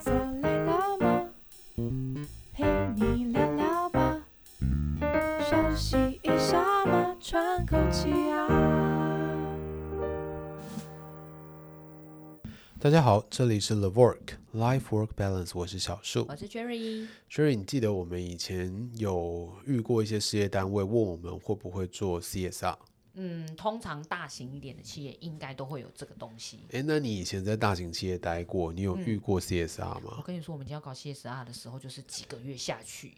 坐累了吗？陪你聊聊吧，休息一下嘛，喘口气啊。大家好，这里是 The Work Life Work Balance，我是小树，我是 Jerry。Jerry，你记得我们以前有遇过一些事业单位问我们会不会做 CSR？嗯，通常大型一点的企业应该都会有这个东西。哎，那你以前在大型企业待过，你有遇过 CSR 吗？嗯，我跟你说，我们今天要搞 CSR 的时候，就是几个月下去，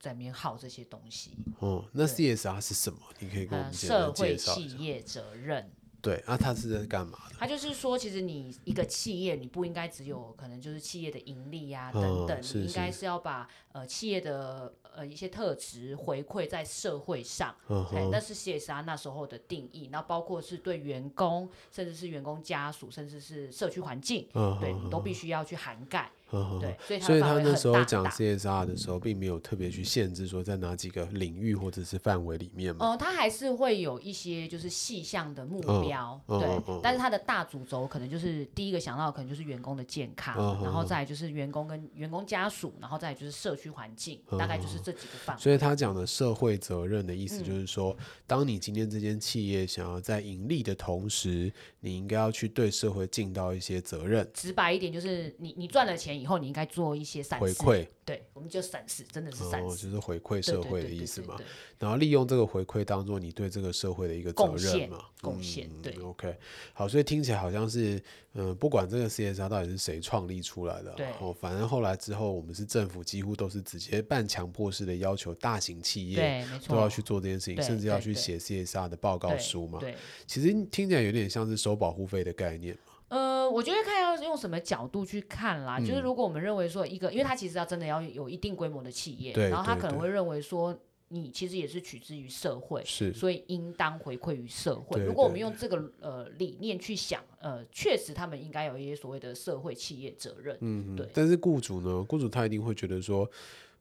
在里面耗这些东西。哦，那 CSR 是什么？你可以跟我们简单介绍一下。社会企业责任。对，那他是在干嘛的？他就是说，其实你一个企业，你不应该只有可能就是企业的盈利啊等等，应该是要把呃企业的呃一些特质回馈在社会上。嗯哼，那是 CSR 那时候的定义，那包括是对员工，甚至是员工家属，甚至是社区环境，嗯、对你都必须要去涵盖。呵呵对，所以所以他那时候讲 CSR 的时候，并没有特别去限制说在哪几个领域或者是范围里面嘛。哦、呃，他还是会有一些就是细项的目标，嗯、对。嗯、但是他的大主轴可能就是第一个想到的可能就是员工的健康，嗯、然后再就是员工跟员工家属，然后再就是社区环境，嗯、大概就是这几个范围。所以他讲的社会责任的意思就是说，嗯、当你今天这间企业想要在盈利的同时，你应该要去对社会尽到一些责任。直白一点就是你，你你赚了钱。以后你应该做一些善事，回馈，对，我们就善事，真的是善事，哦，就是回馈社会的意思嘛。然后利用这个回馈当做你对这个社会的一个责任嘛，贡献，对，OK，好，所以听起来好像是，嗯，不管这个 CSR 到底是谁创立出来的，对，哦，反正后来之后，我们是政府几乎都是直接半强迫式的要求大型企业，对，没错，都要去做这件事情，甚至要去写 CSR 的报告书嘛，对，其实听起来有点像是收保护费的概念。呃，我觉得看要用什么角度去看啦，嗯、就是如果我们认为说一个，因为他其实要真的要有一定规模的企业，然后他可能会认为说你其实也是取之于社会，是，所以应当回馈于社会。对对对，如果我们用这个呃理念去想，呃，确实他们应该有一些所谓的社会企业责任，嗯，对。但是雇主呢，雇主他一定会觉得说。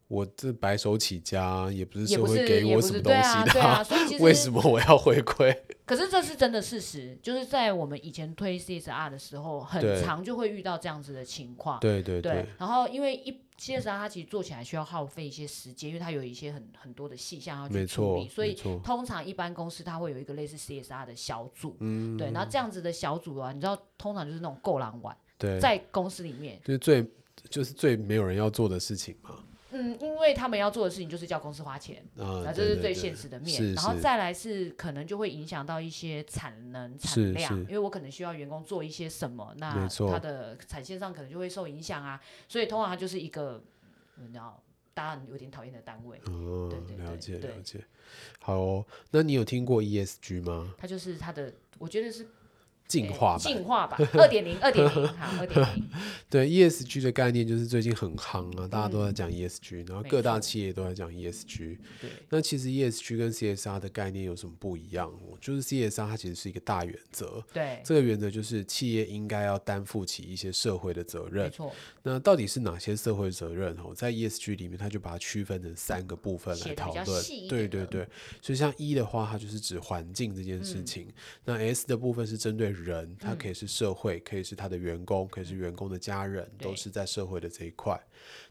我这白手起家，也不是社会给我什么东西的，啊啊、为什么我要回馈？可是这是真的事实，就是在我们以前推 CSR 的时候，很常就会遇到这样子的情况。对对对，对。然后因为一 CSR 它其实做起来需要耗费一些时间，因为它有一些很很多的细项要去处理，所以通常一般公司它会有一个类似 CSR 的小组，嗯，对。然后这样子的小组啊，你知道，通常就是那种够狼玩，对，在公司里面就是最就是最没有人要做的事情嘛。嗯，因为他们要做的事情就是叫公司花钱，啊，这是最现实的面。然后再来是可能就会影响到一些产能产量，因为我可能需要员工做一些什么，那他的产线上可能就会受影响啊。所以通常它就是一个，你知道，大家有点讨厌的单位。哦，了解了解。好哦，那你有听过 ESG 吗？它就是它的，我觉得是。进化吧，进化吧，二点零，二点零，好，二点零。对，ESG 的概念就是最近很夯啊，大家都在讲 ESG，然后各大企业都在讲 ESG。对，那其实 ESG 跟 CSR 的概念有什么不一样？就是 CSR 它其实是一个大原则，对，这个原则就是企业应该要担负起一些社会的责任。没错。那到底是哪些社会责任？哦，在 ESG 里面，它就把它区分成三个部分来讨论。对对对。所以像 E 的话，它就是指环境这件事情。那 S 的部分是针对人，他可以是社会，可以是他的员工，可以是员工的家人，都是在社会的这一块。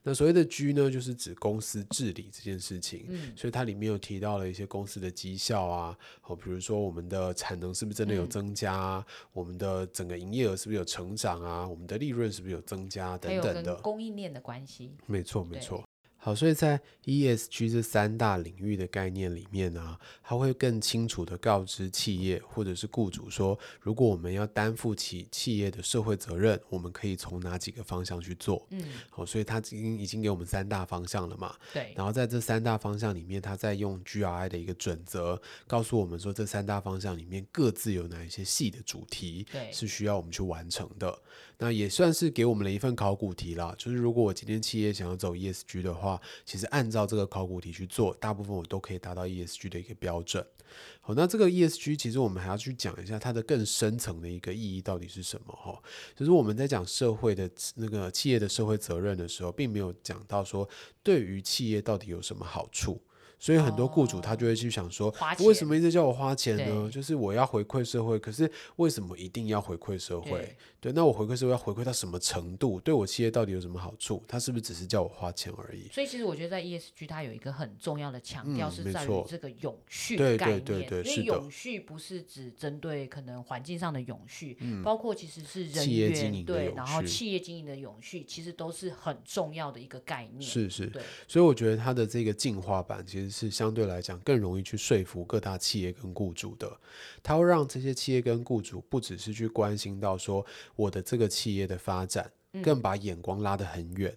那所谓的 G 呢，就是指公司治理这件事情。所以它里面有提到了一些公司的绩效啊，哦，比如说我们的产能是不是真的有增加啊？我们的整个营业额是不是有成长啊？我们的利润是不是有增加等等的。供应链的关系。没错，没错。好，所以在 ESG 这三大领域的概念里面呢、啊，它会更清楚的告知企业或者是雇主说，如果我们要担负起企业的社会责任，我们可以从哪几个方向去做？嗯，好，所以它已经已经给我们三大方向了嘛。对。然后在这三大方向里面，它在用 GRI 的一个准则，告诉我们说，这三大方向里面各自有哪一些细的主题，对，是需要我们去完成的。那也算是给我们了一份考古题啦，就是如果我今天企业想要走 ESG 的话，其实按照这个考古题去做，大部分我都可以达到 ESG 的一个标准。好，那这个 ESG 其实我们还要去讲一下它的更深层的一个意义到底是什么哈？就是我们在讲社会的那个企业的社会责任的时候，并没有讲到说对于企业到底有什么好处。所以很多雇主他就会去想说，为什么一直叫我花钱呢？就是我要回馈社会，可是为什么一定要回馈社会？对，那我回馈社会要回馈到什么程度？对我企业到底有什么好处？他是不是只是叫我花钱而已？所以其实我觉得在 ESG 它有一个很重要的强调是在于这个永续概念，对对对对，因为永续不是只针对可能环境上的永续，嗯，包括其实是人员对，然后企业经营的永续，其实都是很重要的一个概念。是是，对，所以我觉得它的这个进化版其实是相对来讲更容易去说服各大企业跟雇主的。它会让这些企业跟雇主不只是去关心到说我的这个企业的发展。更把眼光拉得很远。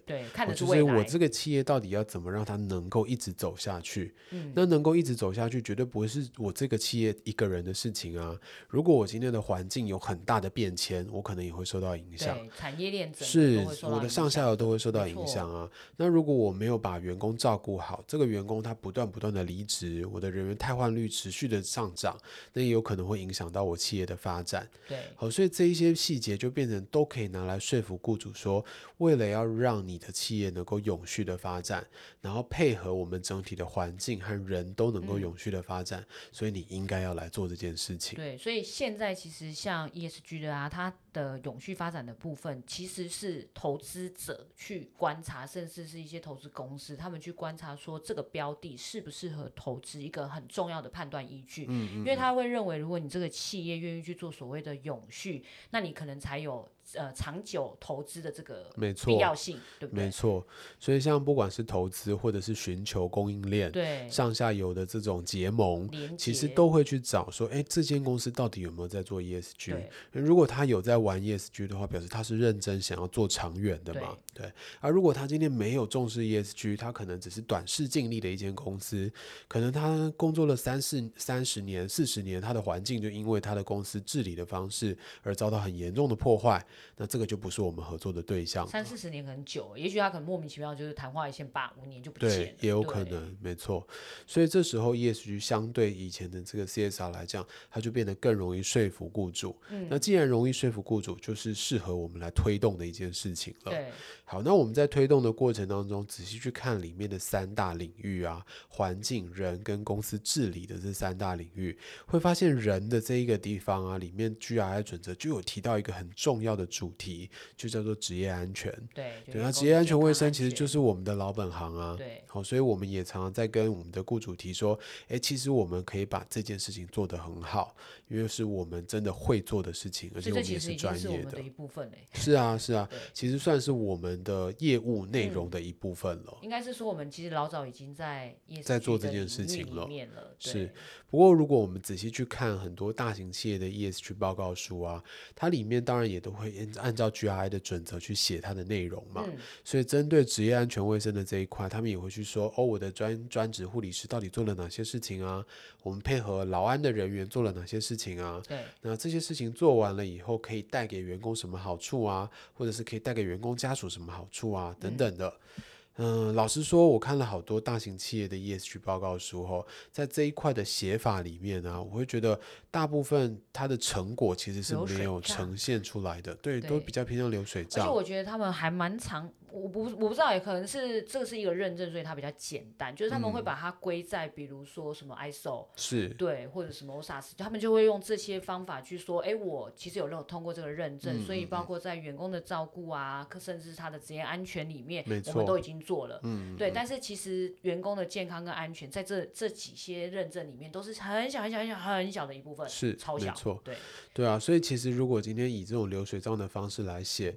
就是我这个企业到底要怎么让它能够一直走下去？嗯，那能够一直走下去，绝对不会是我这个企业一个人的事情啊。如果我今天的环境有很大的变迁，我可能也会受到影响。产业链是我的上下游都会受到影响啊。那如果我没有把员工照顾好，这个员工他不断不断的离职，我的人员汰换率持续的上涨，那也有可能会影响到我企业的发展。对，好，所以这一些细节就变成都可以拿来说服雇主。说，为了要让你的企业能够永续的发展，然后配合我们整体的环境和人都能够永续的发展，嗯，所以你应该要来做这件事情。对，所以现在其实像 ESG 的啊，它的永续发展的部分，其实是投资者去观察，甚至是一些投资公司，他们去观察说这个标的适不适合投资，一个很重要的判断依据。嗯，嗯，因为他会认为，如果你这个企业愿意去做所谓的永续，那你可能才有。呃，长久投资的这个必要性，对不对？没错，所以像不管是投资或者是寻求供应链，对上下游的这种结盟，其实都会去找说，哎，这间公司到底有没有在做 ESG？如果他有在玩 ESG 的话，表示他是认真想要做长远的嘛，对。对而如果他今天没有重视 ESG，他可能只是短视近利的一间公司，可能他工作了三四三十年、四十年，他的环境就因为他的公司治理的方式而遭到很严重的破坏。那这个就不是我们合作的对象。三四十年很久，也许他可能莫名其妙就是昙花一现，八五年就不见了。对，也有可能，没错。所以这时候 ESG 相对以前的这个 CSR 来讲，它就变得更容易说服雇主。嗯，那既然容易说服雇主，就是适合我们来推动的一件事情了。对，好，那我们在推动的过程当中，仔细去看里面的三大领域啊，环境、人跟公司治理的这三大领域，会发现人的这一个地方啊，里面 GRI 准则就有提到一个很重要的主题就叫做职业安全，对，对，那职业安全卫生其实就是我们的老本行啊，对，好，所以我们也常常在跟我们的雇主提说，哎，其实我们可以把这件事情做得很好，因为是我们真的会做的事情，而且我们也是专业的，是啊，是啊，其实算是我们的业务内容的一部分了。应该是说，我们其实老早已经在在做这件事情了，了是。不过，如果我们仔细去看很多大型企业的 ESG 报告书啊，它里面当然也都会按照 GRI 的准则去写它的内容嘛。嗯、所以，针对职业安全卫生的这一块，他们也会去说：哦，我的专专职护理师到底做了哪些事情啊？我们配合劳安的人员做了哪些事情啊？对。那这些事情做完了以后，可以带给员工什么好处啊？或者是可以带给员工家属什么好处啊？等等的。嗯嗯，老实说，我看了好多大型企业的 ESG 报告书后，在这一块的写法里面呢、啊，我会觉得大部分它的成果其实是没有呈现出来的，对，对，都比较偏向流水账。而且我觉得他们还蛮长。我不我不知道，也可能是这个是一个认证，所以它比较简单。就是他们会把它归在，比如说什么 ISO 是对，或者什么 OSAS，他们就会用这些方法去说，哎，我其实有没有通过这个认证？嗯、所以包括在员工的照顾啊，甚至他的职业安全里面，我们都已经做了。嗯，对。但是其实员工的健康跟安全，在这这几些认证里面，都是很小很小很小很小的一部分，是超小。对对啊。所以其实如果今天以这种流水账的方式来写。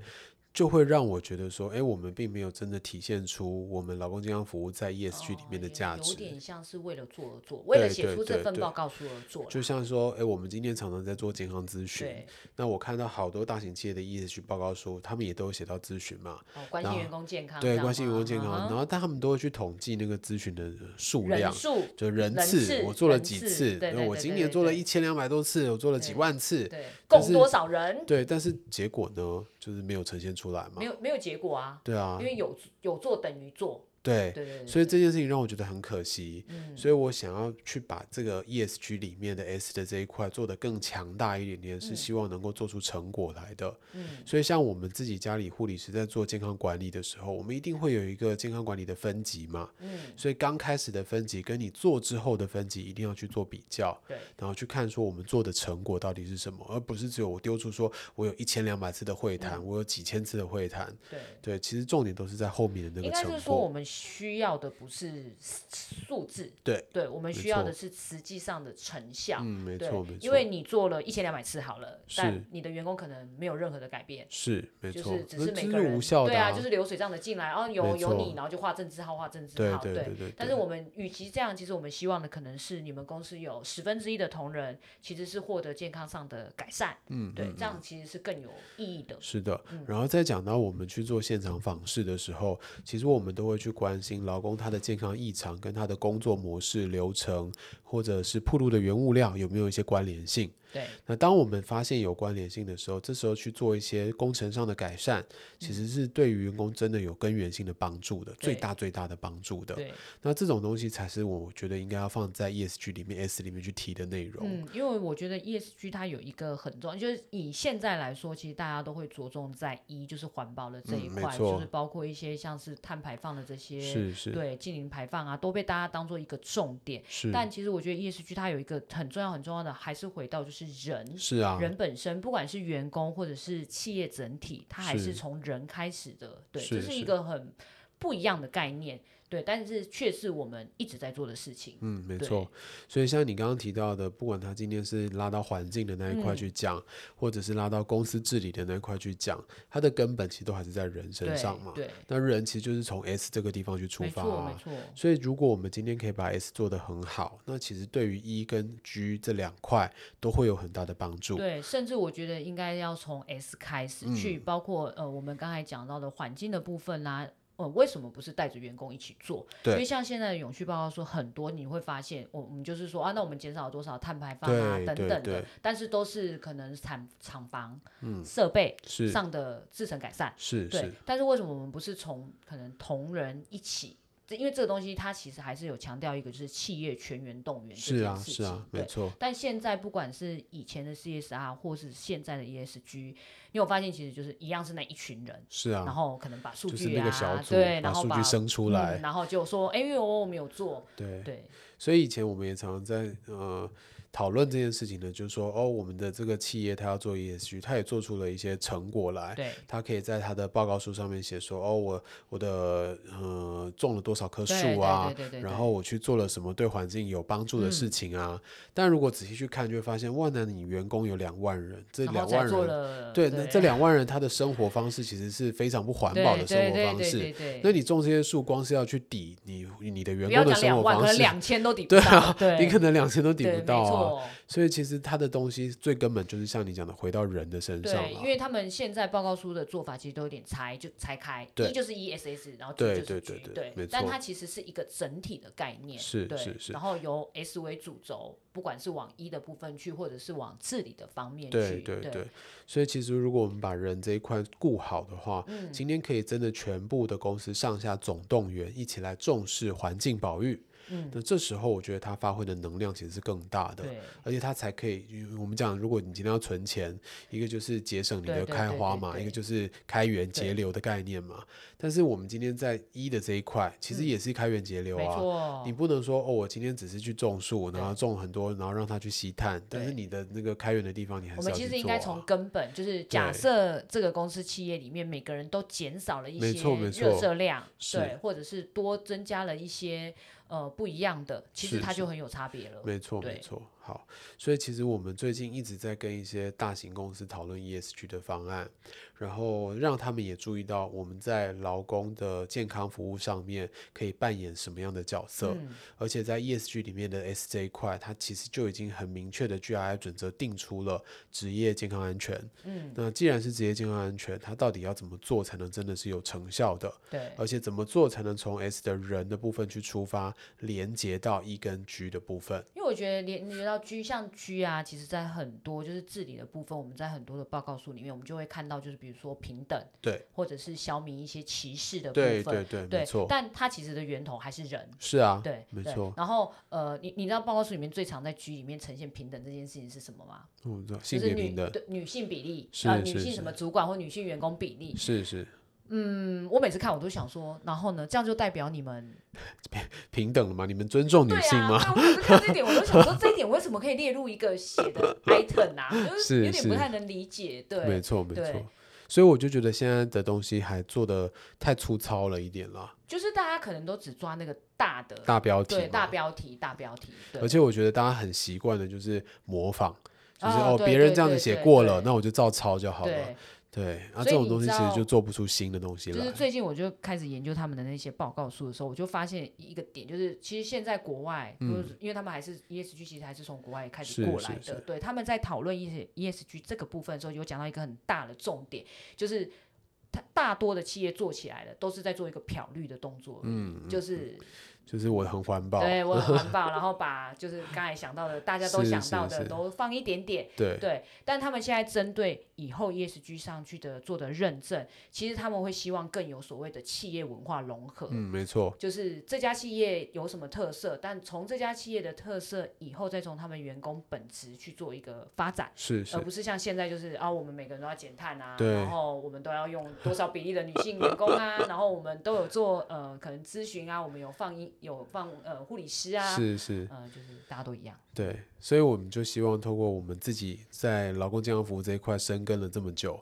就会让我觉得说，哎，我们并没有真的体现出我们劳工健康服务在 ESG 里面的价值。有点像是为了做而做，为了写出这份报告书而做。就像说，哎，我们今天常常在做健康咨询，那我看到好多大型企业的 ESG 报告书，他们也都有写到咨询嘛，哦关心员工健康，对，关心员工健康，然后但他们都会去统计那个咨询的数量，就人次，我做了几次，我今年做了一千两百多次，我做了几万次，对，共多少人？对，但是结果呢，就是没有呈现出。出来吗？没有没有结果啊。对啊，因为有有做等于做，对，对，对，对，所以这件事情让我觉得很可惜。嗯，所以我想要去把这个 ESG 里面的 S 的这一块做得更强大一点点，是希望能够做出成果来的。嗯，所以像我们自己家里护理师在做健康管理的时候，我们一定会有一个健康管理的分级嘛。嗯，所以刚开始的分级跟你做之后的分级一定要去做比较。对，然后去看说我们做的成果到底是什么，而不是只有我丢出说我有一千两百次的会谈，我有几千次的会谈。对，对，其实重点都是在后面的那个成果。需要的不是数字，对，对，我们需要的是实际上的成效。嗯，没错，没错。因为你做了一千两百次好了，但你的员工可能没有任何的改变。是，没错，就是只是每个人，对啊，就是流水账的进来，然后有有你，然后就画政治号，画政治号，对对对。但是我们与其这样，其实我们希望的可能是你们公司有十分之一的同仁其实是获得健康上的改善。嗯，对，这样其实是更有意义的。是的，然后再讲到我们去做现场访视的时候，其实我们都会去关心劳工他的健康异常跟他的工作模式、流程，或者是铺路的原物料有没有一些关联性。对，那当我们发现有关联性的时候，这时候去做一些工程上的改善，其实是对于员工真的有根源性的帮助的，最大最大的帮助的。对，那这种东西才是我觉得应该要放在 ESG 里面 S 里面去提的内容。嗯，因为我觉得 ESG 它有一个很重要，就是以现在来说，其实大家都会着重在一就是环保的这一块，就是包括一些像是碳排放的这些，是是，对，近零排放啊，都被大家当做一个重点。是，但其实我觉得 ESG 它有一个很重要很重要的，还是回到就是。人是啊，人本身，不管是员工或者是企业整体，它还是从人开始的，对，这是一个很不一样的概念。对，但是却是我们一直在做的事情。嗯，没错。所以像你刚刚提到的，不管他今天是拉到环境的那一块去讲，嗯，或者是拉到公司治理的那一块去讲，它的根本其实都还是在人身上嘛。对。对，那人其实就是从 S 这个地方去出发啊。没错，没错。所以如果我们今天可以把 S 做得很好，那其实对于 E 跟 G 这两块都会有很大的帮助。对，甚至我觉得应该要从 S 开始去，嗯，包括呃，我们刚才讲到的环境的部分啦，啊。哦，为什么不是带着员工一起做？对，因为像现在的永续报告说很多，你会发现，我我们就是说啊，那我们减少了多少碳排放啊等等的，但是都是可能产厂房、嗯、设备上的制成改善，是对是。但是为什么我们不是从可能同仁一起？因为这个东西它其实还是有强调一个，就是企业全员动员这件事情。是啊，是啊，没错。但现在不管是以前的 CSR 或是现在的 ESG。因为我发现其实就是一样是那一群人，是啊，然后可能把数据啊，就是、对，然后把数据生出来，嗯、然后就说，哎，因为我我们有做，对对，所以以前我们也常常在呃。讨论这件事情呢，就是说，哦，我们的这个企业它要做 ESG，它也做出了一些成果来。对，它可以在它的报告书上面写说，哦，我我的呃种了多少棵树啊，然后我去做了什么对环境有帮助的事情啊。嗯、但如果仔细去看，就会发现，哇，那你员工有两万人，这两万人，对，那这两万人他的生活方式其实是非常不环保的生活方式。那你种这些树，光是要去抵你你的员工的生活方式，可能两千都抵 不到。对啊，对你可能两千都抵不到啊。所以其实他的东西最根本就是像你讲的，回到人的身上。对，因为他们现在报告书的做法其实都有点拆，就拆开，一就是 E S S，然后就是对对对对，对，但它其实是一个整体的概念，是是是。然后由 S 为主轴，不管是往一的部分去，或者是往治理的方面去。对对对，对。所以其实如果我们把人这一块顾好的话，嗯，今天可以真的全部的公司上下总动员，一起来重视环境保育。嗯，那这时候我觉得它发挥的能量其实是更大的，而且它才可以。我们讲，如果你今天要存钱，一个就是节省你的开花嘛，一个就是开源节流的概念嘛。但是我们今天在一的这一块，其实也是开源节流啊。你不能说哦，我今天只是去种树，然后种很多，然后让它去吸碳，但是你的那个开源的地方，你还是要去。我们其实应该从根本，就是假设这个公司企业里面每个人都减少了一些热热量，对，或者是多增加了一些。呃，不一样的，其实它就很有差别了。没错，没错。好，所以其实我们最近一直在跟一些大型公司讨论 ESG 的方案，然后让他们也注意到我们在劳工的健康服务上面可以扮演什么样的角色。嗯、而且在 ESG 里面的 S 这一块，它其实就已经很明确的 GRI 准则定出了职业健康安全。嗯，那既然是职业健康安全，它到底要怎么做才能真的是有成效的？对，而且怎么做才能从 S 的人的部分去出发，连接到 E 跟 G 的部分？因为我觉得连接到道 G 像 G 啊，其实在很多就是治理的部分，我们在很多的报告书里面，我们就会看到，就是比如说平等，对，或者是消弭一些歧视的部分，对对对，没错。但它其实的源头还是人，是啊，对，没错。然后呃，你你知道报告书里面最常在 G 里面呈现平等这件事情是什么吗？我知道，性别平等，对，女性比例，是女性什么主管或女性员工比例，是是。嗯，我每次看我都想说，然后呢，这样就代表你们 平等了吗？你们尊重女性吗？对啊，对，我每次看这一点，我都想说，这一点为什么可以列入一个写的 item 啊？就是有点不太能理解。对，没错没错。所以我就觉得现在的东西还做的太粗糙了一点了。就是大家可能都只抓那个大的大标题，对，大标题大标题。而且我觉得大家很习惯的就是模仿，就是哦，别人这样子写过了，那我就照抄就好了。对，啊，这种东西其实就做不出新的东西了。就是最近我就开始研究他们的那些报告书的时候，我就发现一个点，就是其实现在国外，嗯，因为他们还是 ESG，其实还是从国外开始过来的。是是是对，他们在讨论 ESG 这个部分的时候，有讲到一个很大的重点，就是他大多的企业做起来的都是在做一个漂绿的动作，嗯，就是。就是我很环保，对我很环保，然后把就是刚才想到的，大家都想到的都放一点点，对对。但他们现在针对以后 ESG 上去的做的认证，其实他们会希望更有所谓的企业文化融合。嗯，没错。就是这家企业有什么特色，但从这家企业的特色以后，再从他们员工本质去做一个发展，是是，而不是像现在就是啊，我们每个人都要减碳啊，然后我们都要用多少比例的女性员工啊，然后我们都有做呃可能咨询啊，我们有放音。有放呃护理师啊，是是，呃就是大家都一样。对，所以我们就希望透过我们自己在劳工健康服务这一块深耕了这么久，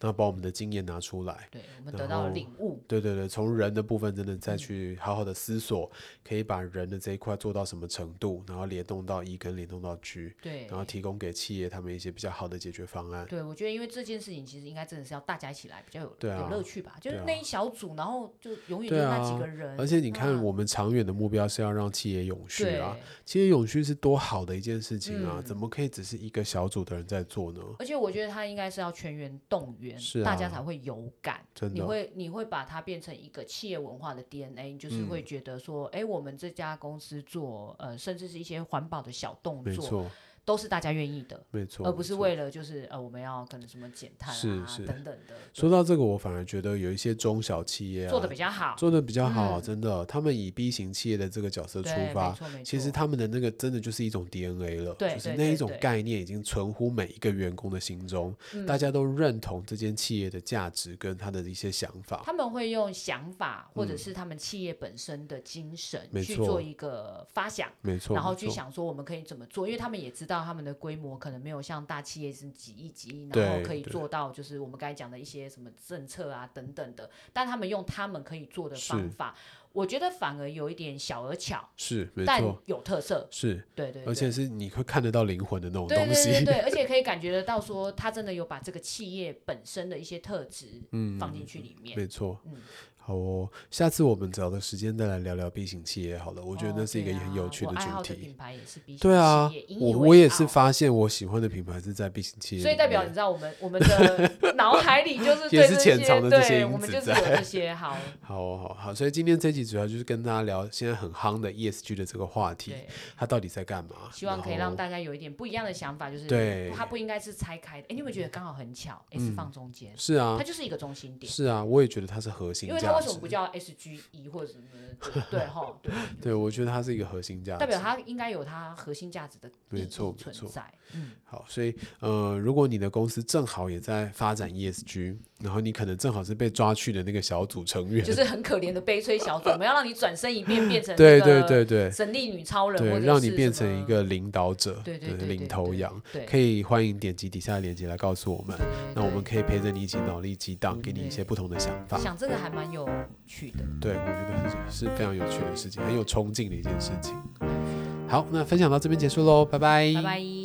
然后把我们的经验拿出来，对我们得到了领悟。对对对，从人的部分真的再去好好的思索，嗯、可以把人的这一块做到什么程度，然后联动到一跟联动到 G，对，然后提供给企业他们一些比较好的解决方案。对，我觉得因为这件事情其实应该真的是要大家一起来比较有对、啊、有乐趣吧，就是那一小组，然后就永远就那几个人。啊、而且你看，我们长远的目标是要让企业永续啊，企业永续是多好的一件事情。啊，怎么可以只是一个小组的人在做呢？而且我觉得他应该是要全员动员，是啊，大家才会有感。真的，你会你会把它变成一个企业文化的 DNA，就是会觉得说，哎、嗯，我们这家公司做呃，甚至是一些环保的小动作。都是大家愿意的，没错，而不是为了就是呃我们要可能什么减碳啊是是。等等的。说到这个，我反而觉得有一些中小企业啊，做的比较好，做的比较好，嗯、真的，他们以 B 型企业的这个角色出发，其实他们的那个真的就是一种 DNA 了，对，就是那一种概念已经存乎每一个员工的心中，大家都认同这间企业的价值跟他的一些想法。他们会用想法或者是他们企业本身的精神去做一个发想，没错，然后去想说我们可以怎么做，因为他们也知道。他们的规模可能没有像大企业是几亿几亿，然后可以做到就是我们刚才讲的一些什么政策啊等等的，但他们用他们可以做的方法，我觉得反而有一点小而巧，是，但有特色，是对，对对，而且是你会看得到灵魂的那种东西，对对对，对，而且可以感觉得到说他真的有把这个企业本身的一些特质嗯放进去里面，没错，嗯。好哦，下次我们找个时间再来聊聊 B 型企业好了。我觉得那是一个很有趣的主题。哦、品牌也是 B 型企业。对啊，我我也是发现我喜欢的品牌是在 B 型企业。所以代表你知道我们我们的 脑海里就是也是潜藏的这些因子在。我们就是有这些好。好哦，好好，所以今天这集主要就是跟大家聊现在很夯的 ESG 的这个话题，它到底在干嘛？希望可以让大家有一点不一样的想法，就是对它不应该是拆开的。哎，你有没有觉得刚好很巧？S 放中间、嗯。是啊。它就是一个中心点。是啊，我也觉得它是核心。因为它为什么不叫 SGE 或者什么的，对哈，对，对我觉得它是一个核心价值，代表它应该有它核心价值的没错存在。嗯，好，所以呃，如果你的公司正好也在发展 ESG，然后你可能正好是被抓去的那个小组成员，就是很可怜的悲催小组，我们要让你转身一变，变成 对对对对神力女超人，对，让你变成一个领导者，对对领头羊，可以欢迎点击底下的链接来告诉我们，那我们可以陪着你一起脑力激荡，给你一些不同的想法。想这个还蛮有趣的。对，我觉得是非常有趣的事情，很有冲劲的一件事情。好，那分享到这边结束喽，拜拜。拜拜。